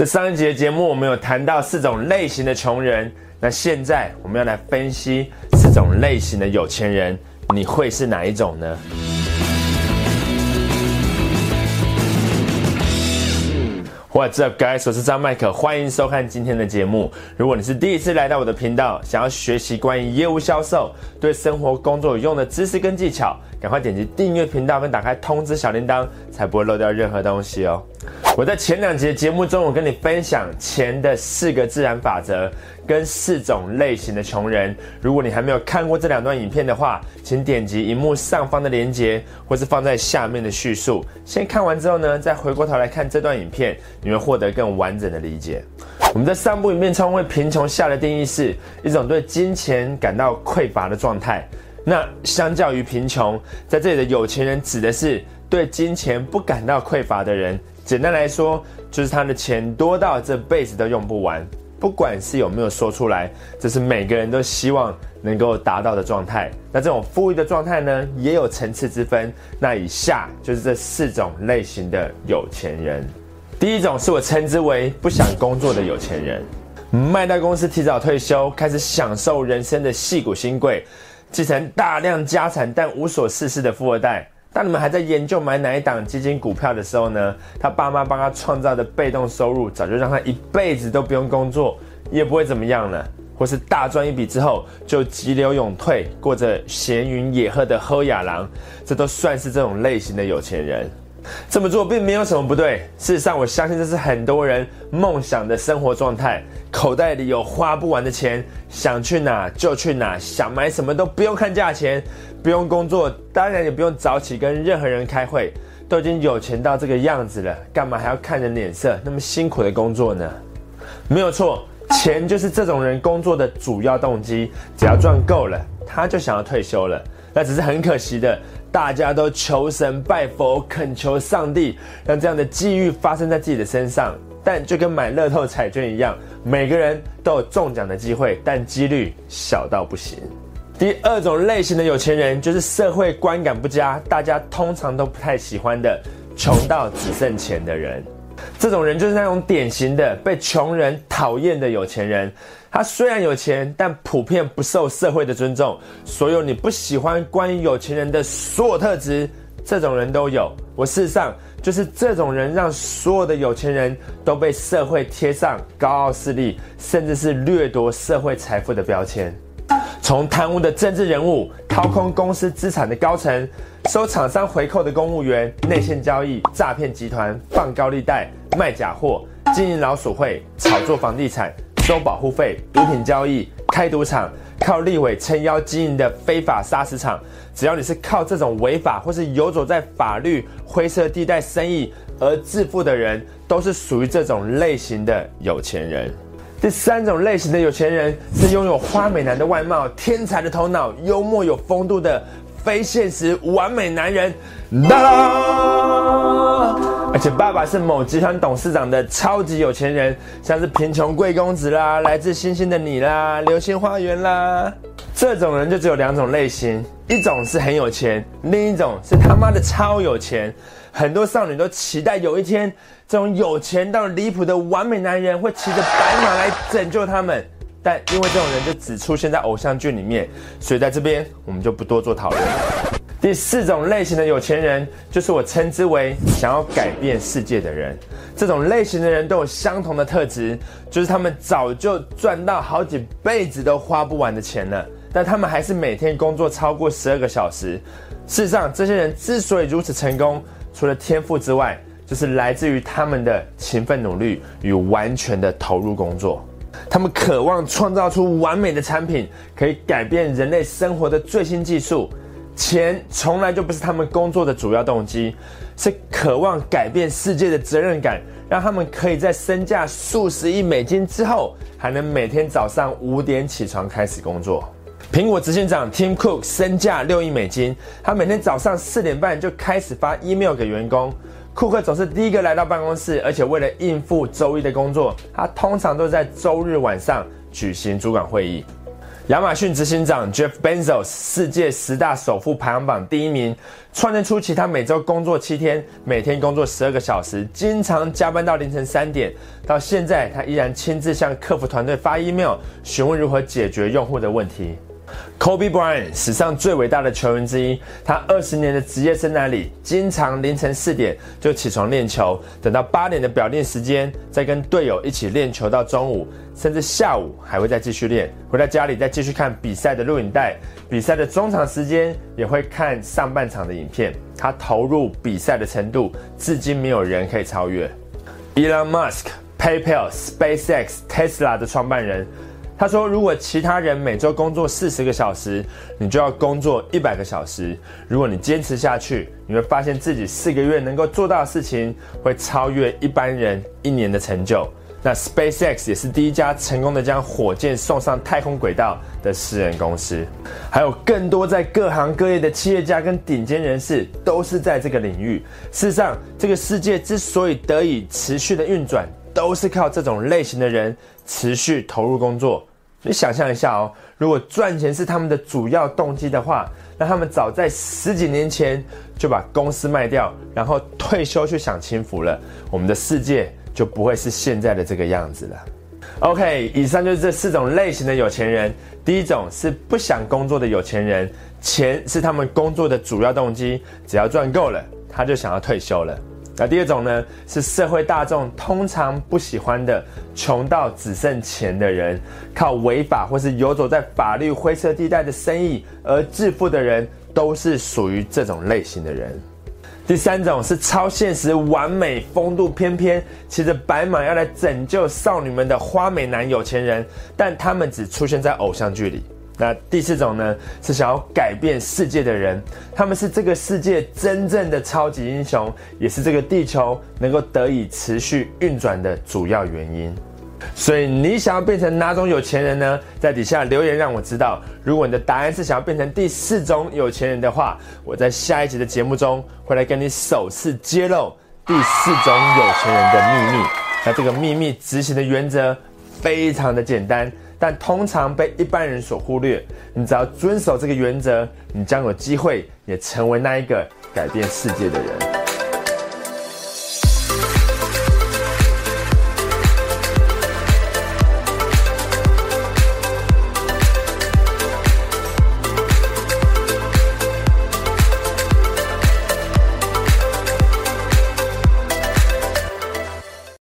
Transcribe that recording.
在上一集的节目，我们有谈到四种类型的穷人。那现在我们要来分析四种类型的有钱人，你会是哪一种呢？What's up, guys？我是张麦克，欢迎收看今天的节目。如果你是第一次来到我的频道，想要学习关于业务销售、对生活工作有用的知识跟技巧，赶快点击订阅频道跟打开通知小铃铛，才不会漏掉任何东西哦。我在前两节节目中，我跟你分享钱的四个自然法则跟四种类型的穷人。如果你还没有看过这两段影片的话，请点击荧幕上方的链接，或是放在下面的叙述。先看完之后呢，再回过头来看这段影片，你会获得更完整的理解。我们在上部影片中为贫穷下的定义是一种对金钱感到匮乏的状态。那相较于贫穷，在这里的有钱人指的是对金钱不感到匮乏的人。简单来说，就是他的钱多到这辈子都用不完。不管是有没有说出来，这是每个人都希望能够达到的状态。那这种富裕的状态呢，也有层次之分。那以下就是这四种类型的有钱人。第一种是我称之为不想工作的有钱人，卖掉公司提早退休，开始享受人生的戏骨新贵，继承大量家产但无所事事的富二代。当你们还在研究买哪一档基金股票的时候呢，他爸妈帮他创造的被动收入，早就让他一辈子都不用工作，也不会怎么样了。或是大赚一笔之后就急流勇退，过着闲云野鹤的喝雅郎，这都算是这种类型的有钱人。这么做并没有什么不对。事实上，我相信这是很多人梦想的生活状态。口袋里有花不完的钱，想去哪就去哪，想买什么都不用看价钱，不用工作，当然也不用早起跟任何人开会，都已经有钱到这个样子了，干嘛还要看人脸色，那么辛苦的工作呢？没有错，钱就是这种人工作的主要动机。只要赚够了，他就想要退休了。那只是很可惜的。大家都求神拜佛，恳求上帝让这样的机遇发生在自己的身上。但就跟买乐透彩券一样，每个人都有中奖的机会，但几率小到不行。第二种类型的有钱人，就是社会观感不佳，大家通常都不太喜欢的，穷到只剩钱的人。这种人就是那种典型的被穷人讨厌的有钱人。他虽然有钱，但普遍不受社会的尊重。所有你不喜欢关于有钱人的所有特质，这种人都有。我事实上就是这种人，让所有的有钱人都被社会贴上高傲势力，甚至是掠夺社会财富的标签。从贪污的政治人物、掏空公司资产的高层、收厂商回扣的公务员、内线交易、诈骗集团、放高利贷、卖假货、经营老鼠会、炒作房地产。收保护费、毒品交易、开赌场、靠立委撑腰经营的非法砂石场，只要你是靠这种违法或是游走在法律灰色地带生意而致富的人，都是属于这种类型的有钱人。第三种类型的有钱人是拥有花美男的外貌、天才的头脑、幽默有风度的非现实完美男人。而且爸爸是某集团董事长的超级有钱人，像是贫穷贵公子啦，来自星星的你啦，流星花园啦，这种人就只有两种类型，一种是很有钱，另一种是他妈的超有钱。很多少女都期待有一天，这种有钱到离谱的完美男人会骑着白马来拯救他们，但因为这种人就只出现在偶像剧里面，所以在这边我们就不多做讨论。第四种类型的有钱人，就是我称之为想要改变世界的人。这种类型的人都有相同的特质，就是他们早就赚到好几辈子都花不完的钱了，但他们还是每天工作超过十二个小时。事实上，这些人之所以如此成功，除了天赋之外，就是来自于他们的勤奋努力与完全的投入工作。他们渴望创造出完美的产品，可以改变人类生活的最新技术。钱从来就不是他们工作的主要动机，是渴望改变世界的责任感，让他们可以在身价数十亿美金之后，还能每天早上五点起床开始工作。苹果执行长 Tim Cook 身价六亿美金，他每天早上四点半就开始发 email 给员工。库克总是第一个来到办公室，而且为了应付周一的工作，他通常都在周日晚上举行主管会议。亚马逊执行长 Jeff Bezos，世界十大首富排行榜第一名。创建初期，他每周工作七天，每天工作十二个小时，经常加班到凌晨三点。到现在，他依然亲自向客服团队发 email，询问如何解决用户的问题。Kobe Bryant，史上最伟大的球员之一。他二十年的职业生涯里，经常凌晨四点就起床练球，等到八点的表练时间，再跟队友一起练球到中午，甚至下午还会再继续练。回到家里再继续看比赛的录影带，比赛的中场时间也会看上半场的影片。他投入比赛的程度，至今没有人可以超越。Elon Musk、PayPal、SpaceX、Tesla 的创办人。他说：“如果其他人每周工作四十个小时，你就要工作一百个小时。如果你坚持下去，你会发现自己四个月能够做到的事情，会超越一般人一年的成就。那 SpaceX 也是第一家成功的将火箭送上太空轨道的私人公司。还有更多在各行各业的企业家跟顶尖人士，都是在这个领域。事实上，这个世界之所以得以持续的运转，都是靠这种类型的人持续投入工作。”你想象一下哦，如果赚钱是他们的主要动机的话，那他们早在十几年前就把公司卖掉，然后退休去享清福了。我们的世界就不会是现在的这个样子了。OK，以上就是这四种类型的有钱人。第一种是不想工作的有钱人，钱是他们工作的主要动机，只要赚够了，他就想要退休了。那第二种呢，是社会大众通常不喜欢的，穷到只剩钱的人，靠违法或是游走在法律灰色地带的生意而致富的人，都是属于这种类型的人。第三种是超现实、完美、风度翩翩，骑着白马要来拯救少女们的花美男有钱人，但他们只出现在偶像剧里。那第四种呢，是想要改变世界的人，他们是这个世界真正的超级英雄，也是这个地球能够得以持续运转的主要原因。所以你想要变成哪种有钱人呢？在底下留言让我知道。如果你的答案是想要变成第四种有钱人的话，我在下一集的节目中会来跟你首次揭露第四种有钱人的秘密。那这个秘密执行的原则非常的简单。但通常被一般人所忽略。你只要遵守这个原则，你将有机会也成为那一个改变世界的人。